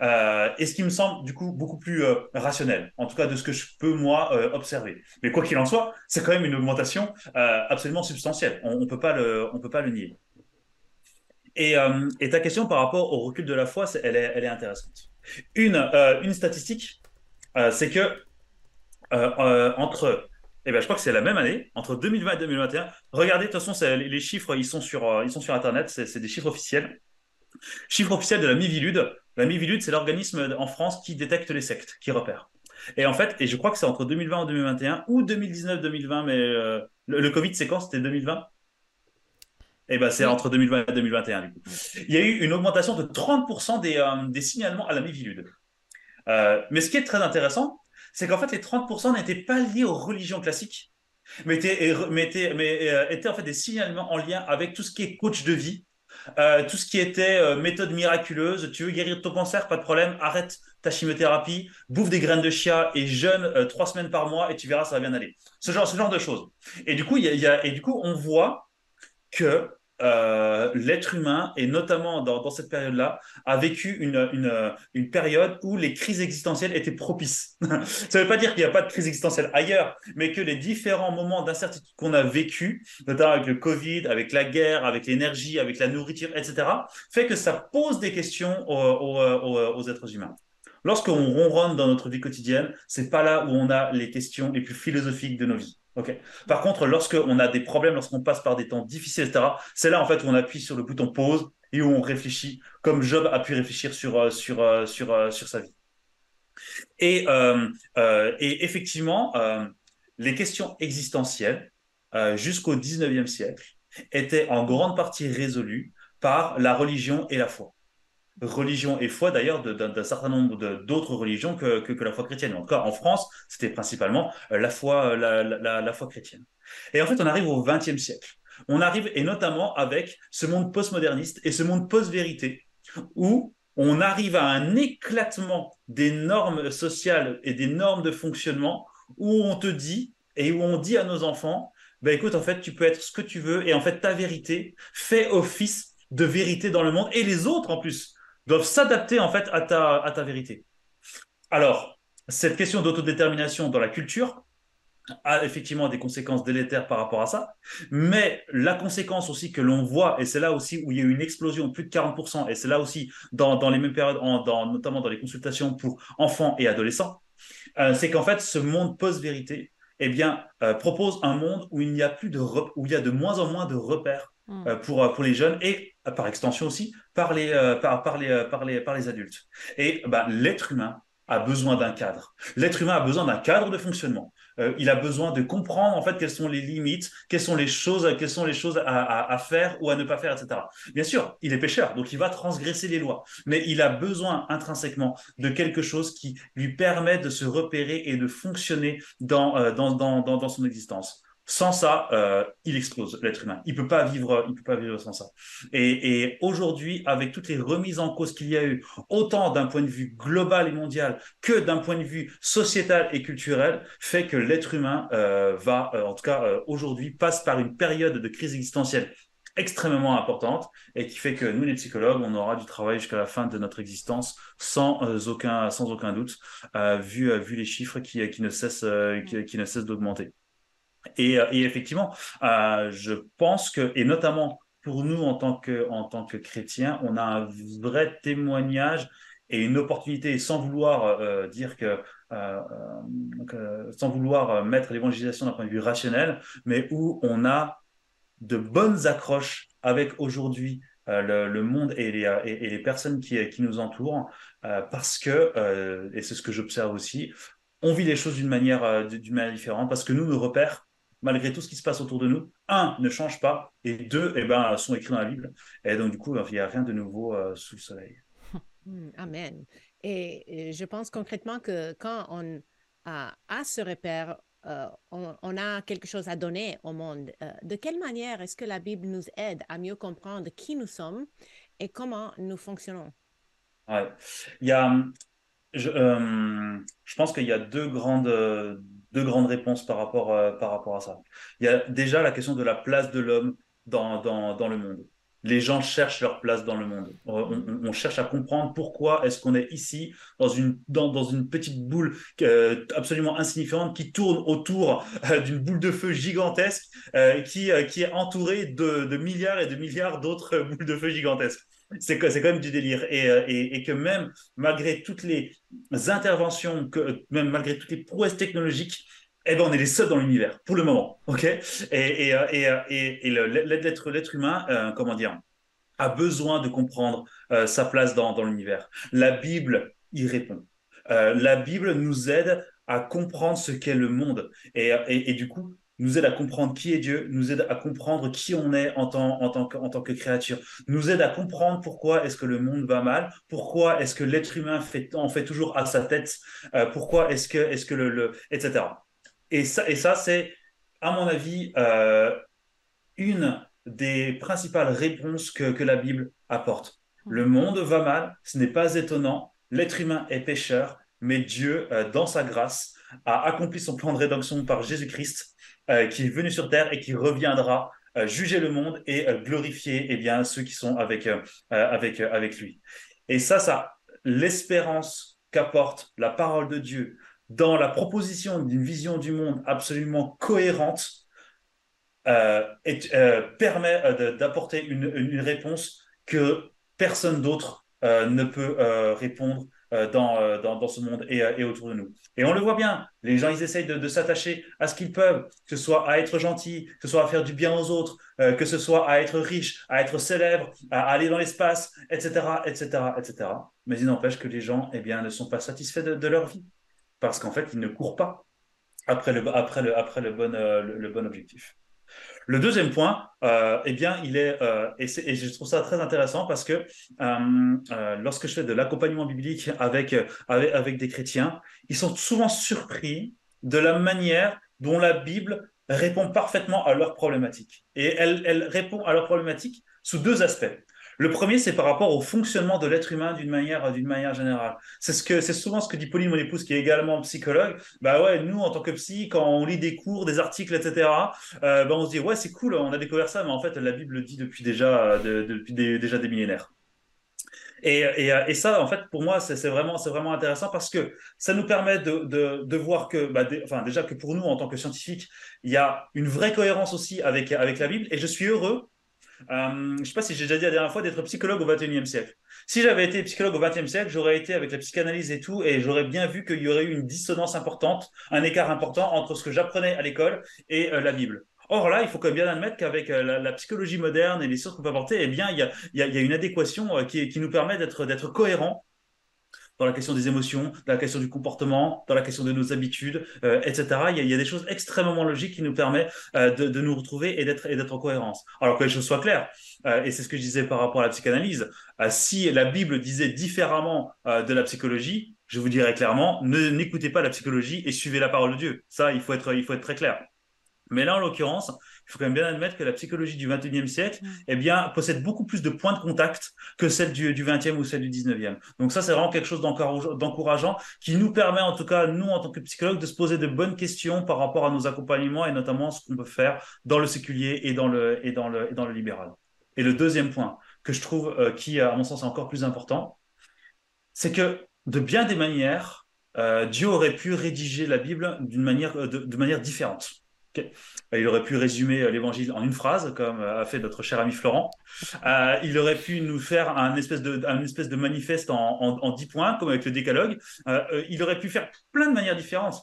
Et ce qui me semble, du coup, beaucoup plus rationnel, en tout cas de ce que je peux, moi, observer. Mais quoi qu'il en soit, c'est quand même une augmentation absolument substantielle. On ne peut, on peut pas le nier. Euh, et, ta question par rapport au recul de la foi, elle, est, intéressante. Une, euh, statistique, euh, c'est que entre, eh ben, je crois que c'est la même année, entre 2020 et 2021, regardez, de toute façon, les chiffres, ils sont sur, ils sont sur Internet, c'est des chiffres officiels. Chiffre officiel de la Mivilude. La Mivilude, c'est l'organisme en France qui détecte les sectes, qui repère. Et en fait, et je crois que c'est entre 2020 et 2021 ou 2019-2020, mais le, le, Covid, quand? C'était 2020 eh ben, c'est entre 2020 et 2021, du coup. Il y a eu une augmentation de 30% des, euh, des, signalements à la Mivilude. Euh, mais ce qui est très intéressant, c'est qu'en fait, les 30% n'étaient pas liés aux religions classiques, mais étaient, mais étaient, mais, euh, étaient en fait des signalements en lien avec tout ce qui est coach de vie, euh, tout ce qui était euh, méthode miraculeuse, tu veux guérir ton cancer, pas de problème, arrête ta chimiothérapie, bouffe des graines de chia et jeûne trois semaines par mois et tu verras, ça va bien aller. Ce genre, ce genre de choses. Et du coup, y a, y a, et du coup on voit que euh, l'être humain, et notamment dans, cette période-là, a vécu une, période où les crises existentielles étaient propices. (laughs) Ça ne veut pas dire qu'il n'y a pas de crise existentielle ailleurs, mais que les différents moments d'incertitude qu'on a vécu, notamment avec le Covid, avec la guerre, avec l'énergie, avec la nourriture, etc., fait que ça pose des questions aux êtres humains. Lorsqu'on ronronne dans notre vie quotidienne, c'est pas là où on a les questions les plus philosophiques de nos vies. Par contre, lorsqu'on a des problèmes, lorsqu'on passe par des temps difficiles, etc., c'est là en fait où on appuie sur le bouton pause et où on réfléchit, comme Job a pu réfléchir sur, euh, euh, euh, sa vie. Et, et effectivement, les questions existentielles jusqu'au 19e siècle étaient en grande partie résolues par la religion et la foi. Religion et foi, d'ailleurs, d'un certain nombre d'autres religions que, que, la foi chrétienne. En en France, c'était principalement euh, la foi, la, la, foi chrétienne. Et en fait, on arrive au XXe siècle. On arrive, et notamment avec ce monde postmoderniste et ce monde post-vérité, où on arrive à un éclatement des normes sociales et des normes de fonctionnement, où on te dit, et où on dit à nos enfants, ben écoute, en fait, tu peux être ce que tu veux, et en fait, ta vérité fait office de vérité dans le monde, et les autres, en plus, doivent s'adapter, en fait, à ta, vérité. Alors, cette question d'autodétermination dans la culture a effectivement des conséquences délétères par rapport à ça, mais la conséquence aussi que l'on voit, et c'est là aussi où il y a eu une explosion plus de 40%, et c'est là aussi dans, les mêmes périodes, notamment dans les consultations pour enfants et adolescents, euh, c'est qu'en fait, ce monde post-vérité eh bien, euh, propose un monde où il n'y a plus de où il y a de moins en moins de repères hmm. euh, pour, euh, pour les jeunes et par extension aussi par les, par, les, par, les, par les adultes. Et bah, l'être humain a besoin d'un cadre. L'être humain a besoin d'un cadre de fonctionnement. Euh, il a besoin de comprendre en fait quelles sont les limites, quelles sont les choses, quelles sont les choses à, faire ou à ne pas faire, etc. Bien sûr, il est pécheur, donc il va transgresser les lois, mais il a besoin intrinsèquement de quelque chose qui lui permet de se repérer et de fonctionner dans, euh, dans, dans, dans son existence. Sans ça, euh, il explose l'être humain. Il peut pas vivre, il peut pas vivre sans ça. Et, aujourd'hui, avec toutes les remises en cause qu'il y a eu, autant d'un point de vue global et mondial que d'un point de vue sociétal et culturel, fait que l'être humain euh, va, euh, en tout cas aujourd'hui, passe par une période de crise existentielle extrêmement importante et qui fait que nous les psychologues on aura du travail jusqu'à la fin de notre existence sans aucun sans aucun doute vu vu les chiffres qui ne cessent qui ne cessent d'augmenter euh, et, effectivement, euh, je pense que, et notamment pour nous en tant que, en tant que chrétiens, on a un vrai témoignage et une opportunité, sans vouloir euh, dire que, sans vouloir mettre l'évangélisation d'un point de vue rationnel, mais où on a de bonnes accroches avec aujourd'hui le, monde et les, et, les personnes qui, qui nous entourent, parce que, et c'est ce que j'observe aussi, on vit les choses d'une manière, d'une manière différente, parce que nous, nos repères, malgré tout ce qui se passe autour de nous, un, ne change pas, et deux, eh ben, sont écrits dans la Bible. Et donc, du coup, il n'y a rien de nouveau euh, sous le soleil. (laughs) Hmm, amen. Et, je pense concrètement que quand on a, ce repère, euh, on, a quelque chose à donner au monde. Euh, de quelle manière est-ce que la Bible nous aide à mieux comprendre qui nous sommes et comment nous fonctionnons? Ouais. Il y a, je, je pense qu'il y a deux grandes deux grandes réponses par rapport, euh, par rapport à ça. Il y a déjà la question de la place de l'homme dans, dans, dans, le monde. Les gens cherchent leur place dans le monde. On, cherche à comprendre pourquoi est-ce qu'on est ici dans une, dans, dans une petite boule euh, absolument insignifiante qui tourne autour euh, d'une boule de feu gigantesque qui, qui est entourée de, de milliards et de milliards d'autres (laughs) boules de feu gigantesques c'est quand même du délire. Euh, et, que même malgré toutes les interventions, même malgré toutes les prouesses technologiques, eh ben, on est les seuls dans l'univers, pour le moment. ok? Et, euh, euh, l'être, humain, comment dire, a besoin de comprendre sa place dans, l'univers. La Bible y répond. la Bible nous aide à comprendre ce qu'est le monde. Et, du coup, nous aide à comprendre qui est Dieu, nous aide à comprendre qui on est en tant, en tant, que, en tant que créature, nous aide à comprendre pourquoi est-ce que le monde va mal, pourquoi est-ce que l'être humain fait, en fait toujours à sa tête, euh, pourquoi est-ce que, le, le, etc. Et ça, et ça c'est, à mon avis, euh, une des principales réponses que, que la Bible apporte. Le monde va mal, ce n'est pas étonnant, l'être humain est pécheur, mais Dieu, euh, dans sa grâce, a accompli son plan de rédemption par Jésus-Christ euh, qui est venu sur terre et qui reviendra euh, juger le monde et euh, glorifier eh bien, ceux qui sont avec, avec, avec lui. Et ça, ça, l'espérance qu'apporte la parole de Dieu dans la proposition d'une vision du monde absolument cohérente et, permet d'apporter une, réponse que personne d'autre ne peut répondre dans, euh, dans, dans, ce monde et, euh, et, autour de nous. Et on le voit bien, les gens, ils essayent de, de s'attacher à ce qu'ils peuvent, que ce soit à être gentil, que ce soit à faire du bien aux autres, que ce soit à être riche, à être célèbre, à aller dans l'espace, etc., etc., etc. Mais il n'empêche que les gens, eh bien, ne sont pas satisfaits de, de leur vie. Parce qu'en fait, ils ne courent pas après le, après le, après le, bon, le, bon objectif. Le deuxième point, euh, eh bien, il est, euh, et, je trouve ça très intéressant parce que euh, lorsque je fais de l'accompagnement biblique avec des chrétiens, ils sont souvent surpris de la manière dont la Bible répond parfaitement à leurs problématiques. Et elle, elle répond à leurs problématiques sous deux aspects. Le premier, c'est par rapport au fonctionnement de l'être humain d'une manière, manière générale. C'est ce que, c'est souvent ce que dit Pauline, mon épouse, qui est également psychologue. Bah ouais, nous, en tant que psy, quand on lit des cours, des articles, etc., euh, bah on se dit, ouais, c'est cool, on a découvert ça, mais en fait, la Bible le dit depuis déjà, déjà des millénaires. Et, ça, en fait, pour moi, c'est vraiment, intéressant parce que ça nous permet de, voir que, bah, enfin, déjà que pour nous, en tant que scientifiques, il y a une vraie cohérence aussi avec la Bible. Et je suis heureux euh, je ne sais pas si j'ai déjà dit la dernière fois d'être psychologue au 21e siècle. Si j'avais été psychologue au 20e siècle, j'aurais été avec la psychanalyse et tout, et j'aurais bien vu qu'il y aurait eu une dissonance importante, un écart important entre ce que j'apprenais à l'école et euh, la Bible. Or là, il faut quand même bien admettre qu'avec euh, la, psychologie moderne et les sciences qu'on peut apporter, eh bien, il y a, une adéquation qui, qui nous permet d'être cohérent dans la question des émotions, dans la question du comportement, dans la question de nos habitudes, euh, etc. Il y, a, des choses extrêmement logiques qui nous permettent euh, de, nous retrouver et d'être et d'être en cohérence. Alors que les choses soient claires, euh, et c'est ce que je disais par rapport à la psychanalyse, si la Bible disait différemment de la psychologie, je vous dirais clairement, ne n'écoutez pas la psychologie et suivez la parole de Dieu. Ça, il faut être il faut être très clair. Mais là, en l'occurrence, il faut quand même bien admettre que la psychologie du 21e siècle eh bien, possède beaucoup plus de points de contact que celle du, du 20e ou celle du 19e. Donc ça, c'est vraiment quelque chose d'encourageant qui nous permet, en tout cas, nous, en tant que psychologues, de se poser de bonnes questions par rapport à nos accompagnements et notamment ce qu'on peut faire dans le séculier et dans le, et dans le, et dans le libéral. Et le deuxième point que je trouve euh, qui, à mon sens, est encore plus important, c'est que de bien des manières, euh, Dieu aurait pu rédiger la Bible d'une manière, de, de manière différente. Il aurait pu résumer euh, l'évangile en une phrase, comme euh, a fait notre cher ami Florent. Euh, il aurait pu nous faire un espèce de, manifeste en, en, 10 points, comme avec le décalogue. il aurait pu faire plein de manières différentes.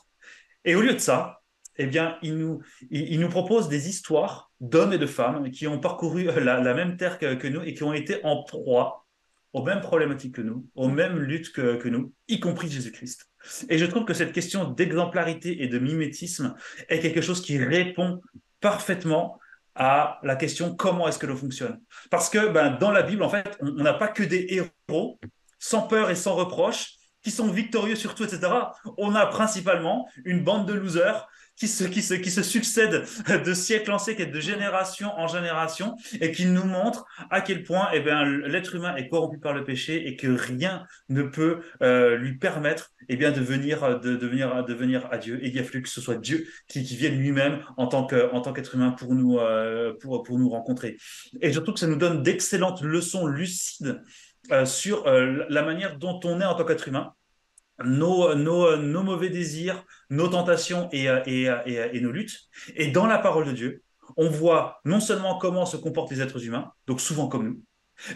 Et au lieu de ça, eh bien, il nous, propose des histoires d'hommes et de femmes qui ont parcouru la, même terre que, nous et qui ont été en proie aux mêmes problématiques que nous, aux mêmes luttes que nous, y compris Jésus-Christ. Et je trouve que cette question d'exemplarité et de mimétisme est quelque chose qui répond parfaitement à la question comment est-ce que l'on fonctionne? Parce que ben, dans la Bible, en fait, on n'a pas que des héros sans peur et sans reproche qui sont victorieux sur tout, etc. On a principalement une bande de losers qui se, qui se, succèdent de siècle en siècle et de génération en génération et qui nous montrent à quel point eh bien, l'être humain est corrompu par le péché et que rien ne peut euh, lui permettre eh bien, de venir, de, de, venir, à Dieu. Et il a fallu que ce soit Dieu qui, vienne lui-même en tant que, en tant qu'être humain pour nous, euh, pour, pour nous rencontrer. Et surtout que ça nous donne d'excellentes leçons lucides euh, sur la manière dont on est en tant qu'être humain nos, mauvais désirs, nos tentations et, et, et, et, nos luttes. Et dans la parole de Dieu, on voit non seulement comment se comportent les êtres humains, donc souvent comme nous,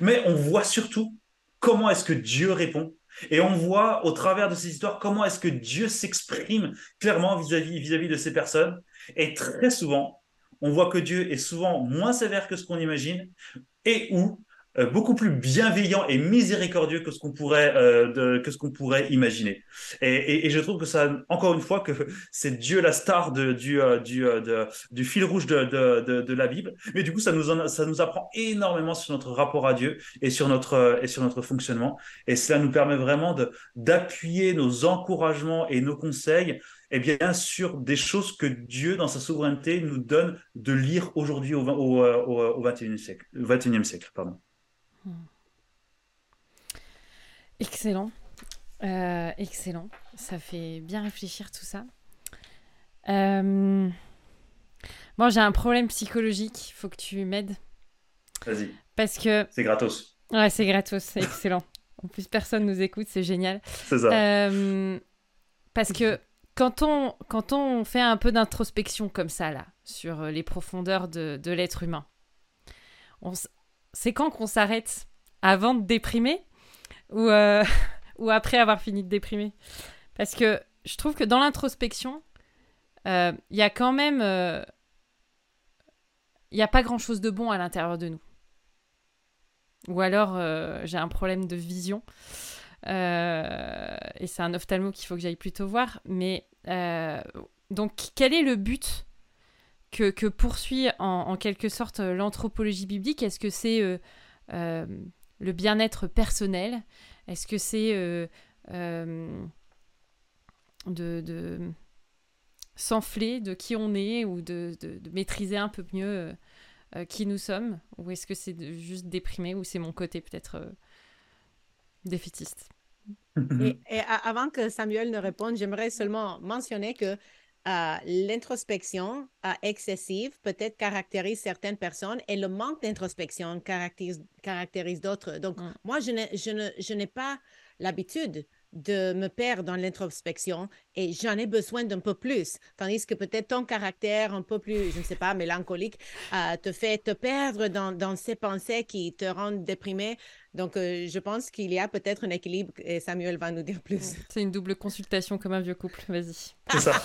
mais on voit surtout comment est-ce que Dieu répond. Et on voit au travers de ces histoires comment est-ce que Dieu s'exprime clairement vis-à-vis de ces personnes. Et très souvent, on voit que Dieu est souvent moins sévère que ce qu'on imagine et euh, beaucoup plus bienveillant et miséricordieux que ce qu'on pourrait euh, de, que ce qu'on pourrait imaginer. Et, je trouve que ça, encore une fois, que c'est Dieu la star du euh, du du fil rouge de, de, de, la Bible. Mais du coup, ça nous en, ça nous apprend énormément sur notre rapport à Dieu et sur notre et sur notre fonctionnement. Et cela nous permet vraiment d'appuyer nos encouragements et nos conseils et bien sur des choses que Dieu, dans sa souveraineté, nous donne de lire aujourd'hui au, au, au, au 21e siècle. 21e siècle pardon. Excellent. Euh, excellent. Ça fait bien réfléchir tout ça. Euh... Bon, j'ai un problème psychologique. Il faut que tu m'aides. Vas-y. Parce que. C'est gratos. Ouais, c'est gratos. C'est excellent. (laughs) en plus, personne nous écoute. C'est génial. C'est ça. Euh... Parce que quand on, quand on fait un peu d'introspection comme ça, là, sur les profondeurs de, de l'être humain, on, c'est quand qu'on s'arrête Avant de déprimer ou, euh, (laughs) ou après avoir fini de déprimer? Parce que je trouve que dans l'introspection, il euh, y a quand même... Il euh, n'y a pas grand-chose de bon à l'intérieur de nous. Ou alors j'ai un problème de vision. et c'est un ophtalmo qu'il faut que j'aille plutôt voir. Mais donc, quel est le but que, que, poursuit en, quelque sorte l'anthropologie biblique? Est-ce que c'est le bien-être personnel? Est-ce que c'est de, de s'enfler de qui on est ou de, de, maîtriser un peu mieux qui nous sommes? Ou est-ce que c'est juste déprimé ou c'est mon côté peut-être défaitiste? Et, avant que Samuel ne réponde, j'aimerais seulement mentionner que euh, l'introspection euh, excessive peut-être caractérise certaines personnes et le manque d'introspection caractérise, caractérise d'autres. Donc, mm. moi, je n'ai, je, je n'ai pas l'habitude de me perdre dans l'introspection et j'en ai besoin d'un peu plus. Tandis que peut-être ton caractère un peu plus, je ne sais pas, mélancolique, euh, te fait te perdre dans, dans, ces pensées qui te rendent déprimé. Donc, euh, je pense qu'il y a peut-être un équilibre et Samuel va nous dire plus. (laughs) C'est une double consultation comme un vieux couple. Vas-y. C'est ça.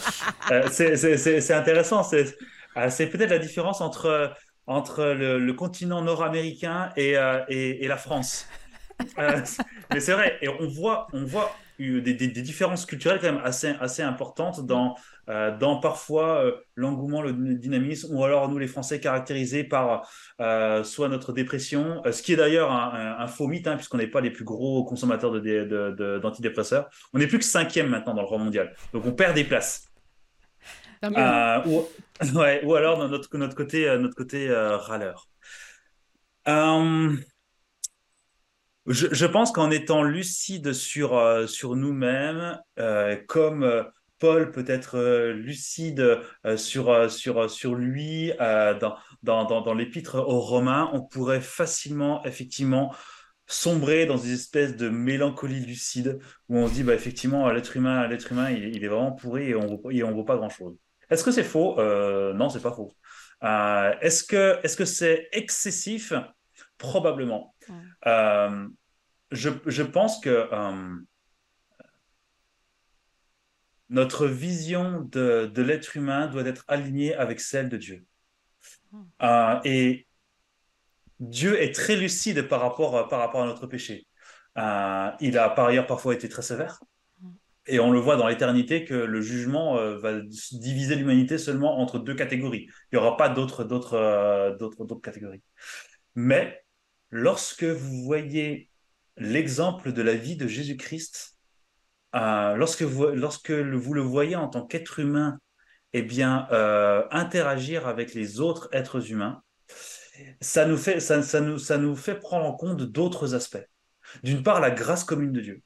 euh, c'est intéressant. C'est peut-être la différence entre, entre le, continent nord-américain et, euh, et, et la France. Euh, mais c'est vrai, et on voit, on voit des, des, différences culturelles quand même assez, assez importantes dans, euh, dans parfois euh, l'engouement, le dynamisme, ou alors nous les Français caractérisés par soit notre dépression, ce qui est d'ailleurs un, faux mythe, hein, puisqu'on n'est pas les plus gros consommateurs d'antidépresseurs. De, de, on n'est plus que cinquième maintenant dans le rang mondial, donc on perd des places. ou, (laughs) ouais, ou alors notre, notre côté, notre côté râleur. Je, pense qu'en étant lucide sur, euh, nous-mêmes, euh, comme euh, Paul peut être lucide sur, lui dans, l'épître aux Romains, on pourrait facilement, effectivement, sombrer dans une espèce de mélancolie lucide où on se dit, bah, effectivement, l'être humain, l'être humain il, est vraiment pourri et on ne vaut pas grand-chose. Est-ce que c'est faux? Non, c'est pas faux. est-ce que c'est excessif? Probablement. Euh, je, je, pense que euh, notre vision de, de l'être humain doit être alignée avec celle de Dieu. Hmm. Euh, et Dieu est très lucide par rapport, par rapport à notre péché. il a par ailleurs parfois été très sévère. Hmm. Et on le voit dans l'éternité que le jugement va diviser l'humanité seulement entre deux catégories. Il n'y aura pas d'autres, d'autres, d'autres, d'autres catégories. Mais lorsque vous voyez l'exemple de la vie de Jésus-Christ, euh, lorsque, vous, le voyez en tant qu'être humain, eh bien, euh, interagir avec les autres êtres humains, ça nous fait, prendre en compte d'autres aspects. D'une part, la grâce commune de Dieu.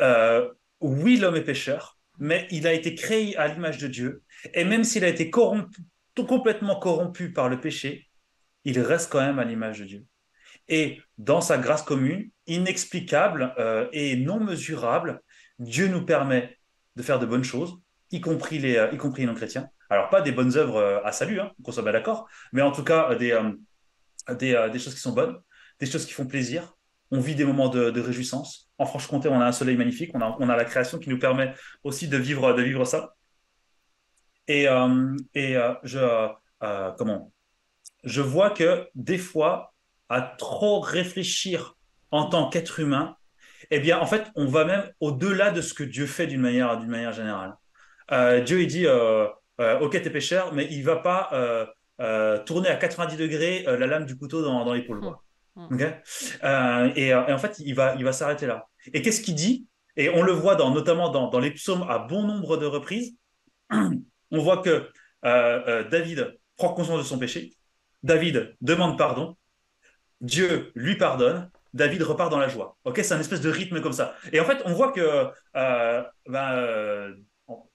Euh, oui, l'homme est pécheur, mais il a été créé à l'image de Dieu. Et même s'il a été complètement corrompu par le péché, il reste quand même à l'image de Dieu. Et dans sa grâce commune, inexplicable euh, et non mesurable, Dieu nous permet de faire de bonnes choses, y compris les, euh, y compris les non-chrétiens. Alors, pas des bonnes œuvres euh, à salut, hein, qu'on soit bien d'accord, mais en tout cas, des, des, choses qui sont bonnes, des choses qui font plaisir. On vit des moments de, de réjouissance. En Franche-Comté, on a un soleil magnifique, on a, on a la création qui nous permet aussi de vivre, de vivre ça. Et, et je, comment? Je vois que des fois, à trop réfléchir en tant qu'être humain, eh bien, en fait, on va même au-delà de ce que Dieu fait d'une manière, d'une manière générale. Euh, Dieu, il dit, euh, euh, ok, t'es pécheur, mais il va pas euh, tourner à 90 degrés la lame du couteau dans, dans l'épaule. Mmh. Mmh. Et, et, en fait, il va, il va s'arrêter là. Et qu'est-ce qu'il dit? Et on le voit dans, notamment dans, dans les psaumes à bon nombre de reprises. (clears throat) on voit que David prend conscience de son péché. David demande pardon. Dieu lui pardonne, David repart dans la joie. Ok, c'est un espèce de rythme comme ça. Et en fait, on voit que euh, ben, euh,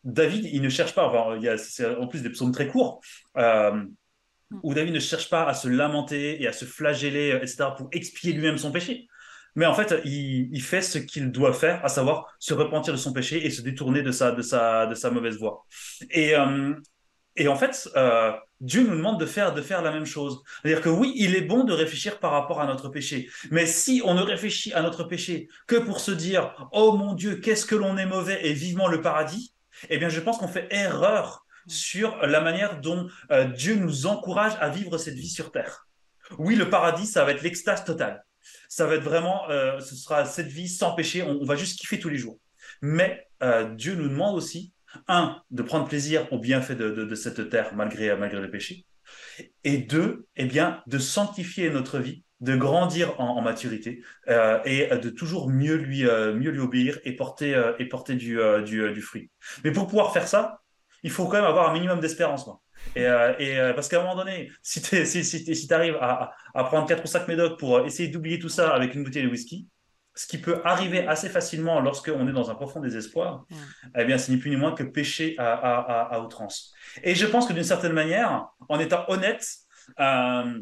David, il ne cherche pas. en plus des psaumes très courts. Euh, où David ne cherche pas à se lamenter et à se flageller, etc., pour expier lui-même son péché. Mais en fait, il, fait ce qu'il doit faire, à savoir se repentir de son péché et se détourner de sa, de sa, de sa mauvaise voie. Et, et en fait, euh, Dieu nous demande de faire, de faire la même chose. C'est-à-dire que oui, il est bon de réfléchir par rapport à notre péché. Mais si on ne réfléchit à notre péché que pour se dire, oh mon Dieu, qu'est-ce que l'on est mauvais et vivement le paradis, eh bien, je pense qu'on fait erreur sur la manière dont euh, Dieu nous encourage à vivre cette vie sur terre. Oui, le paradis, ça va être l'extase totale. Ça va être vraiment, euh, ce sera cette vie sans péché. On, va juste kiffer tous les jours. Mais Dieu nous demande aussi un, de prendre plaisir au bienfait de, cette terre malgré, malgré le péché, et deux, eh bien, de sanctifier notre vie, de grandir en, maturité euh, et de toujours mieux lui, euh, mieux lui obéir et porter, euh, et porter du, du, du, fruit. Mais pour pouvoir faire ça, il faut quand même avoir un minimum d'espérance. Et, et parce qu'à un moment donné, si tu si, si, si arrives à, à, prendre 4 ou 5 médocs pour essayer d'oublier tout ça avec une bouteille de whisky, ce qui peut arriver assez facilement lorsqu'on est dans un profond désespoir, eh bien, c'est ni plus ni moins que pécher à, à, à, outrance. Et je pense que d'une certaine manière, en étant honnête, euh,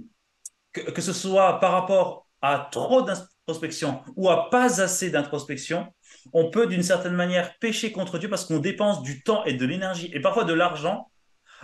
que, que, ce soit par rapport à trop d'introspection ou à pas assez d'introspection, on peut d'une certaine manière pécher contre Dieu parce qu'on dépense du temps et de l'énergie et parfois de l'argent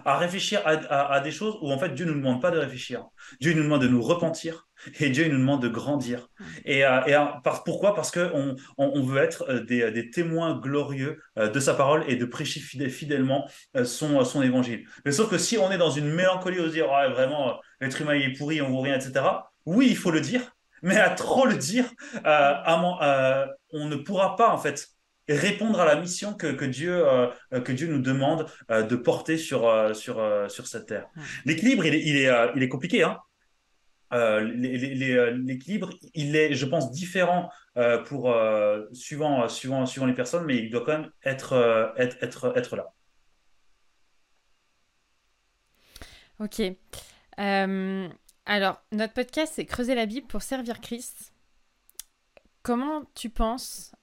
à réfléchir à, des choses où en fait Dieu ne nous demande pas de réfléchir. Dieu nous demande de nous repentir et Dieu nous demande de grandir. Et, euh, et euh, pourquoi? Parce qu'on on, veut être euh, des, témoins glorieux de sa parole et de prêcher fidèlement son, son évangile. Mais sauf que si on est dans une mélancolie, on se dire vraiment l'être humain est pourri, on ne vaut rien, etc. Oui, il faut le dire, mais à trop le dire, on ne pourra pas en fait répondre à la mission que, que Dieu, euh, que Dieu nous demande euh, de porter sur, euh, sur, sur cette terre. L'équilibre, il est, il, est, il est compliqué. Hein L'équilibre, il est, je pense, différent pour, suivant, suivant, suivant les personnes, mais il doit quand même être, être, être, être là. Ok. alors, notre podcast, c'est Creuser la Bible pour servir Christ. Comment tu penses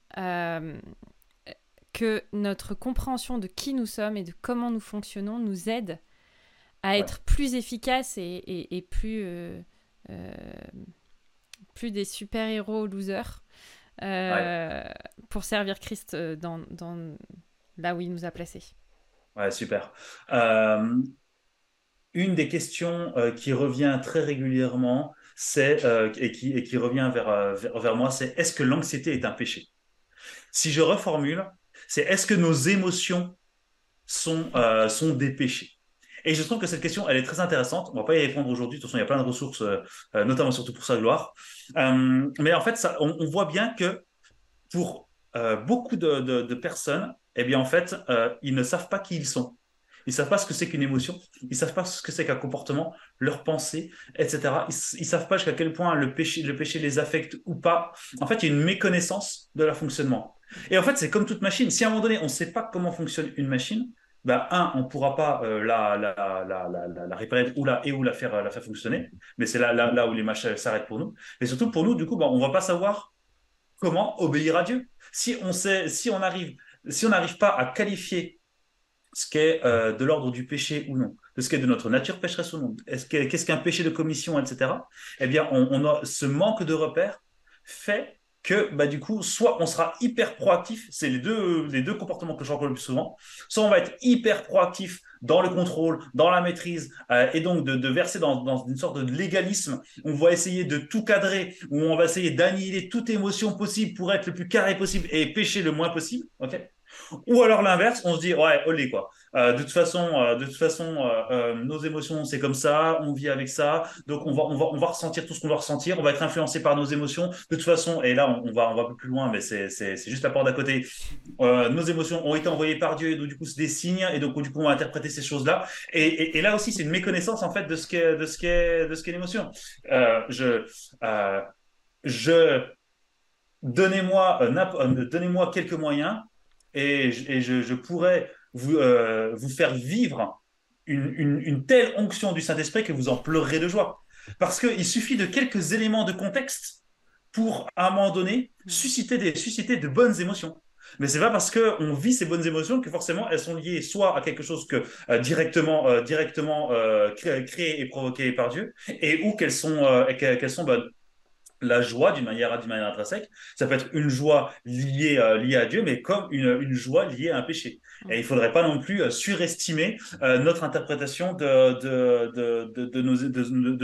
que notre compréhension de qui nous sommes et de comment nous fonctionnons nous aide à être plus efficace et, plus, euh, euh, plus des super-héros losers euh, pour servir Christ dans, dans, là où il nous a placés. Ouais, super. une des questions qui revient très régulièrement, c'est et, qui, et qui revient vers, vers, vers moi, c'est est-ce que l'anxiété est un péché? Si je reformule, c'est est-ce que nos émotions sont, euh, sont des péchés? Et je trouve que cette question, elle est très intéressante. On va pas y répondre aujourd'hui. De toute façon, il y a plein de ressources, euh, euh, notamment surtout pour sa gloire. mais en fait, on, voit bien que pour beaucoup de, personnes, eh bien, en fait, ils ne savent pas qui ils sont. Ils savent pas ce que c'est qu'une émotion. Ils savent pas ce que c'est qu'un comportement, leur pensée, etc. Ils, ils savent pas jusqu'à quel point le péché les affecte ou pas. En fait, il y a une méconnaissance de leur fonctionnement. Et en fait, c'est comme toute machine. Si à un moment donné, on ne sait pas comment fonctionne une machine, bah, un, on ne pourra pas euh, la, la, la, la, réparer ou la, et ou la faire, faire fonctionner. Mais c'est là, où les machines s'arrêtent pour nous. Mais surtout pour nous, du coup, bah, on ne va pas savoir comment obéir à Dieu. Si on arrive, si on n'arrive pas à qualifier ce qui est euh, de l'ordre du péché ou non, de ce qui est de notre nature pécheresse ou non, qu'est-ce qu'un péché de commission, etc. Eh bien, on a ce manque de repères fait que bah, du coup, soit on sera hyper proactif, c'est les deux, les deux comportements que je rencontre le plus souvent, soit on va être hyper proactif dans le contrôle, dans la maîtrise, euh, et donc de, verser dans, une sorte de légalisme. On va essayer de tout cadrer, ou on va essayer d'annihiler toute émotion possible pour être le plus carré possible et pêcher le moins possible. ou alors l'inverse, on se dit ouais, olé quoi. Euh, de toute façon, euh, de toute façon, euh, nos émotions c'est comme ça, on vit avec ça, donc on va, on va, on va ressentir tout ce qu'on doit ressentir, on va être influencé par nos émotions. De toute façon, et là on, va, on va un peu plus loin, mais c'est juste la porte d'à côté. nos émotions ont été envoyées par Dieu, et donc du coup c'est des signes, et donc du coup on va interpréter ces choses-là. Et, et, là aussi c'est une méconnaissance en fait de ce qu'est, de ce qu'est, de ce qu'est l'émotion. je, je donnez-moi, donnez-moi quelques moyens et, je, pourrais vous, euh, vous faire vivre une, telle onction du Saint-Esprit que vous en pleurerez de joie. Parce qu'il suffit de quelques éléments de contexte pour, à un moment donné, susciter, des, susciter de bonnes émotions. Mais c'est pas parce qu'on vit ces bonnes émotions que forcément elles sont liées soit à quelque chose que euh, directement, euh, directement créé, et provoqué par Dieu, et ou qu'elles sont, qu'elles sont bonnes la joie d'une manière, d'une manière intrinsèque. Ça peut être une joie liée, liée à Dieu, mais comme une, une, joie liée à un péché. Et il ne faudrait pas non plus euh, surestimer euh, notre interprétation de,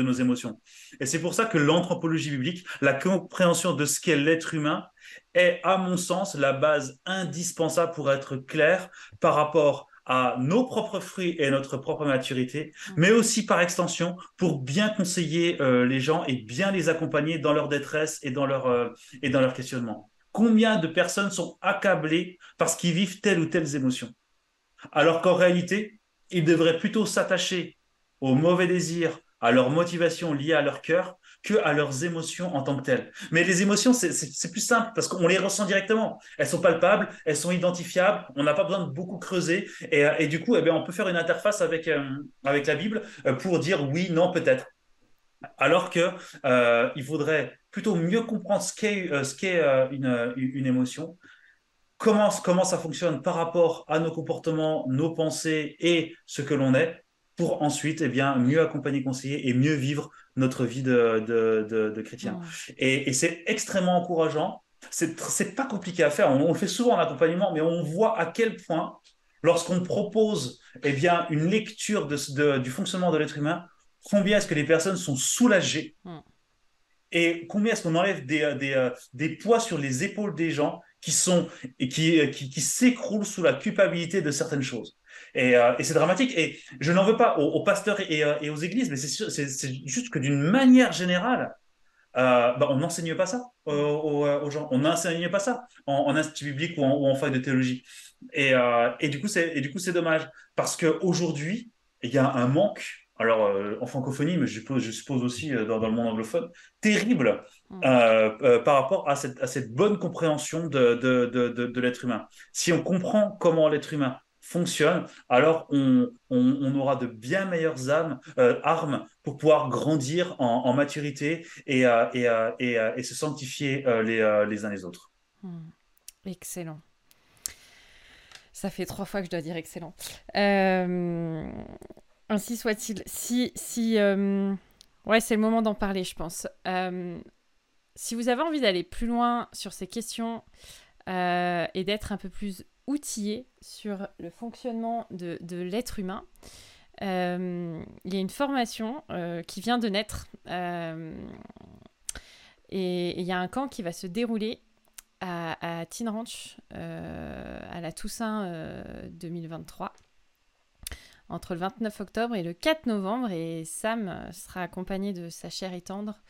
nos, émotions. Et c'est pour ça que l'anthropologie biblique, la compréhension de ce qu'est l'être humain, est, à mon sens, la base indispensable pour être clair par rapport à nos propres fruits et notre propre maturité, mais aussi par extension pour bien conseiller euh, les gens et bien les accompagner dans leur détresse et dans leur questionnement. Combien de personnes sont accablées parce qu'ils vivent telle ou telle émotion alors qu'en réalité, ils devraient plutôt s'attacher aux mauvais désirs, à leurs motivations liées à leur cœur, que à leurs émotions en tant que telles. Mais les émotions, c'est plus simple parce qu'on les ressent directement. Elles sont palpables, elles sont identifiables, on n'a pas besoin de beaucoup creuser. Et, du coup, eh on peut faire une interface avec, euh, la Bible euh, pour dire oui, non, peut-être. Alors que euh, il faudrait plutôt mieux comprendre ce qu'est ce qu'est une, une émotion, comment, comment ça fonctionne par rapport à nos comportements, nos pensées et ce que l'on est, pour ensuite eh bien, mieux accompagner, conseiller et mieux vivre notre vie de, de, de, chrétien. Et, c'est extrêmement encourageant. C'est pas compliqué à faire. On, le fait souvent en accompagnement, mais on voit à quel point, lorsqu'on propose eh bien, une lecture du fonctionnement de l'être humain, combien est-ce que les personnes sont soulagées et combien est-ce qu'on enlève des, des, des, poids sur les épaules des gens qui sont et qui, qui, qui s'écroulent sous la culpabilité de certaines choses. Euh, et, c'est dramatique. Et je n'en veux pas aux, pasteurs euh, et, aux églises, mais c'est juste que d'une manière générale, euh, bah, on n'enseigne pas ça aux, gens. On n'enseigne pas ça en, institut biblique ou en, ou en fac de théologie. Et, et du coup, c'est dommage parce qu'aujourd'hui, il y a un manque. Alors, en francophonie, mais je suppose, je suppose aussi dans, le monde anglophone, terrible mmh. par rapport à cette, à cette bonne compréhension de, de, de, de l'être humain. Si on comprend comment l'être humain fonctionne, alors on, on, aura de bien meilleures âmes, euh, armes pour pouvoir grandir en, maturité et, euh, et, euh, et, et, se sanctifier les, les, uns les autres. Hmm. Excellent. Ça fait trois fois que je dois dire excellent. Ainsi soit-il. Si, si, ouais, c'est le moment d'en parler, je pense. si vous avez envie d'aller plus loin sur ces questions et d'être un peu plus outillé sur le fonctionnement de, l'être humain. Euh, il y a une formation euh, qui vient de naître euh, et il y a un camp qui va se dérouler à, à Teen Ranch à la Toussaint 2023 entre le 29 octobre et le 4 novembre et Sam sera accompagné de sa chère et tendre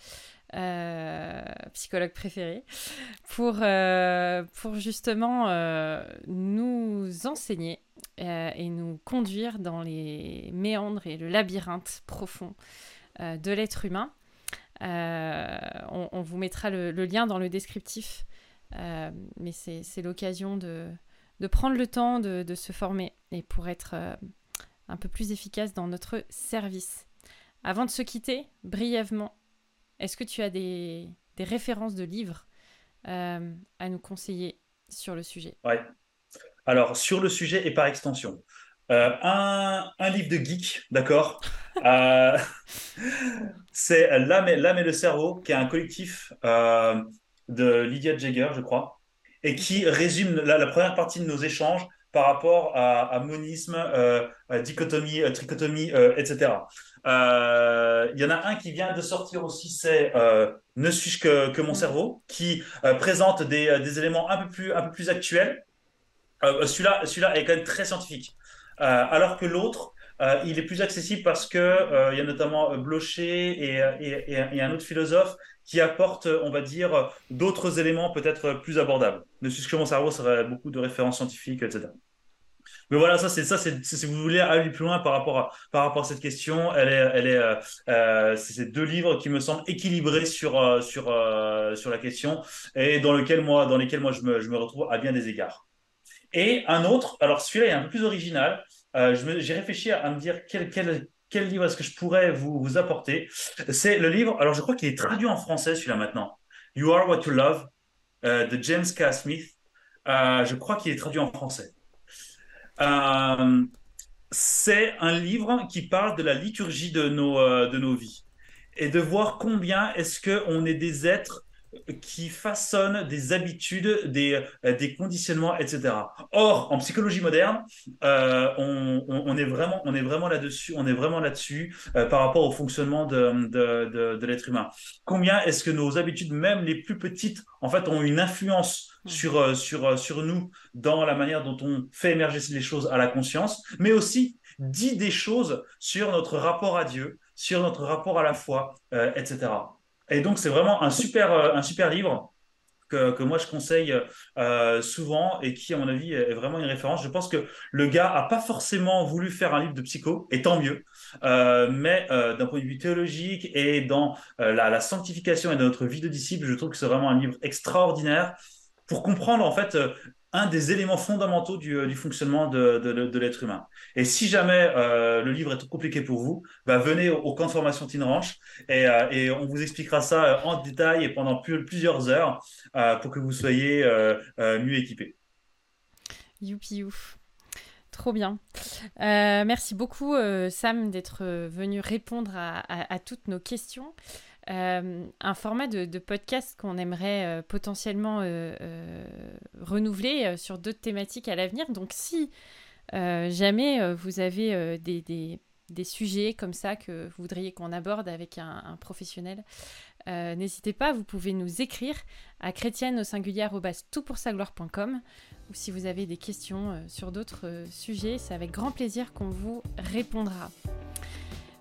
euh, psychologue préféré, pour, euh, pour justement euh, nous enseigner et nous conduire dans les méandres et le labyrinthe profond de l'être humain. On, vous mettra le, lien dans le descriptif, mais c'est l'occasion de, de, prendre le temps de, de, se former et pour être un peu plus efficace dans notre service. Avant de se quitter, brièvement, est-ce que tu as des, références de livres euh, à nous conseiller sur le sujet? Oui. Alors, sur le sujet et par extension. Euh, un, livre de geek, d'accord? (laughs) Euh, (laughs) C'est L'âme et, et, le cerveau, qui est un collectif de Lydia Jagger, je crois, et qui résume la, première partie de nos échanges par rapport à, monisme, dichotomie, trichotomie, etc. Euh, il y en a un qui vient de sortir aussi, c'est euh, Ne suis-je que, mon cerveau, qui euh, présente des, éléments un peu plus, actuels. celui-là, est quand même très scientifique. alors que l'autre, il est plus accessible parce que il y a notamment Blocher et, un autre philosophe qui apporte, on va dire, d'autres éléments peut-être plus abordables. Ne suis-je que mon cerveau, ça beaucoup de références scientifiques, etc. Mais voilà, ça c'est ça, c'est si vous voulez aller plus loin par rapport à par rapport à cette question, elle est elle est euh, euh c'est deux livres qui me semblent équilibrés sur euh, sur sur la question et dans lequel moi dans lesquels moi je me je me retrouve à bien des égards. Et un autre, alors celui-là est un peu plus original. j'ai réfléchi à, me dire quel quel quel livre est-ce que je pourrais vous, apporter? C'est le livre, alors je crois qu'il est traduit en français celui-là maintenant. You Are What You Love de James K. Smith. je crois qu'il est traduit en français. Euh, c'est un livre qui parle de la liturgie de nos, euh, de nos vies et de voir combien est-ce qu'on est des êtres qui façonnent des habitudes, des, euh, des conditionnements, etc. Or, en psychologie moderne, on, on, est vraiment, on est vraiment là-dessus, on est vraiment là-dessus par rapport au fonctionnement de, de, de l'être humain. Combien est-ce que nos habitudes, même les plus petites, en fait, ont une influence sur, euh, sur, euh, sur nous dans la manière dont on fait émerger les choses à la conscience, mais aussi dit des choses sur notre rapport à Dieu, sur notre rapport à la foi, euh, etc. Et donc, c'est vraiment un super, un super livre que, que moi je conseille euh, souvent et qui, à mon avis, est vraiment une référence. Je pense que le gars a pas forcément voulu faire un livre de psycho, et tant mieux. Euh, mais euh, d'un point de vue théologique et dans la, la, sanctification et dans notre vie de disciple, je trouve que c'est vraiment un livre extraordinaire pour comprendre en fait un des éléments fondamentaux du, euh, fonctionnement de, l'être humain. Et si jamais euh, le livre est compliqué pour vous, bah, venez au, camp de formation Teen Ranch et, euh, et, on vous expliquera ça en détail et pendant plus, plusieurs heures pour que vous soyez mieux équipés. Youpi. Trop bien. merci beaucoup Sam d'être venu répondre à toutes nos questions. Euh, un format de, podcast qu'on aimerait euh, potentiellement euh, renouveler sur d'autres thématiques à l'avenir. Donc si jamais vous avez des, sujets comme ça que vous voudriez qu'on aborde avec un, un professionnel, n'hésitez pas, vous pouvez nous écrire à chrétienne au singulier gloire.com ou si vous avez des questions sur d'autres sujets, c'est avec grand plaisir qu'on vous répondra.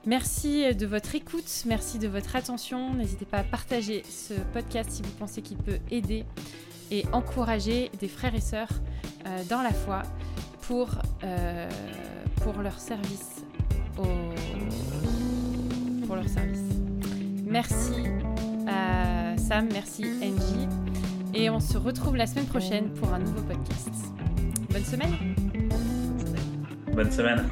Merci de votre écoute, merci de votre attention. N'hésitez pas à partager ce podcast si vous pensez qu'il peut aider et encourager des frères et sœurs euh, dans la foi pour, euh, pour leur service au... pour leur service. Merci à Sam, merci Angie et on se retrouve la semaine prochaine pour un nouveau podcast. Bonne semaine. Bonne semaine.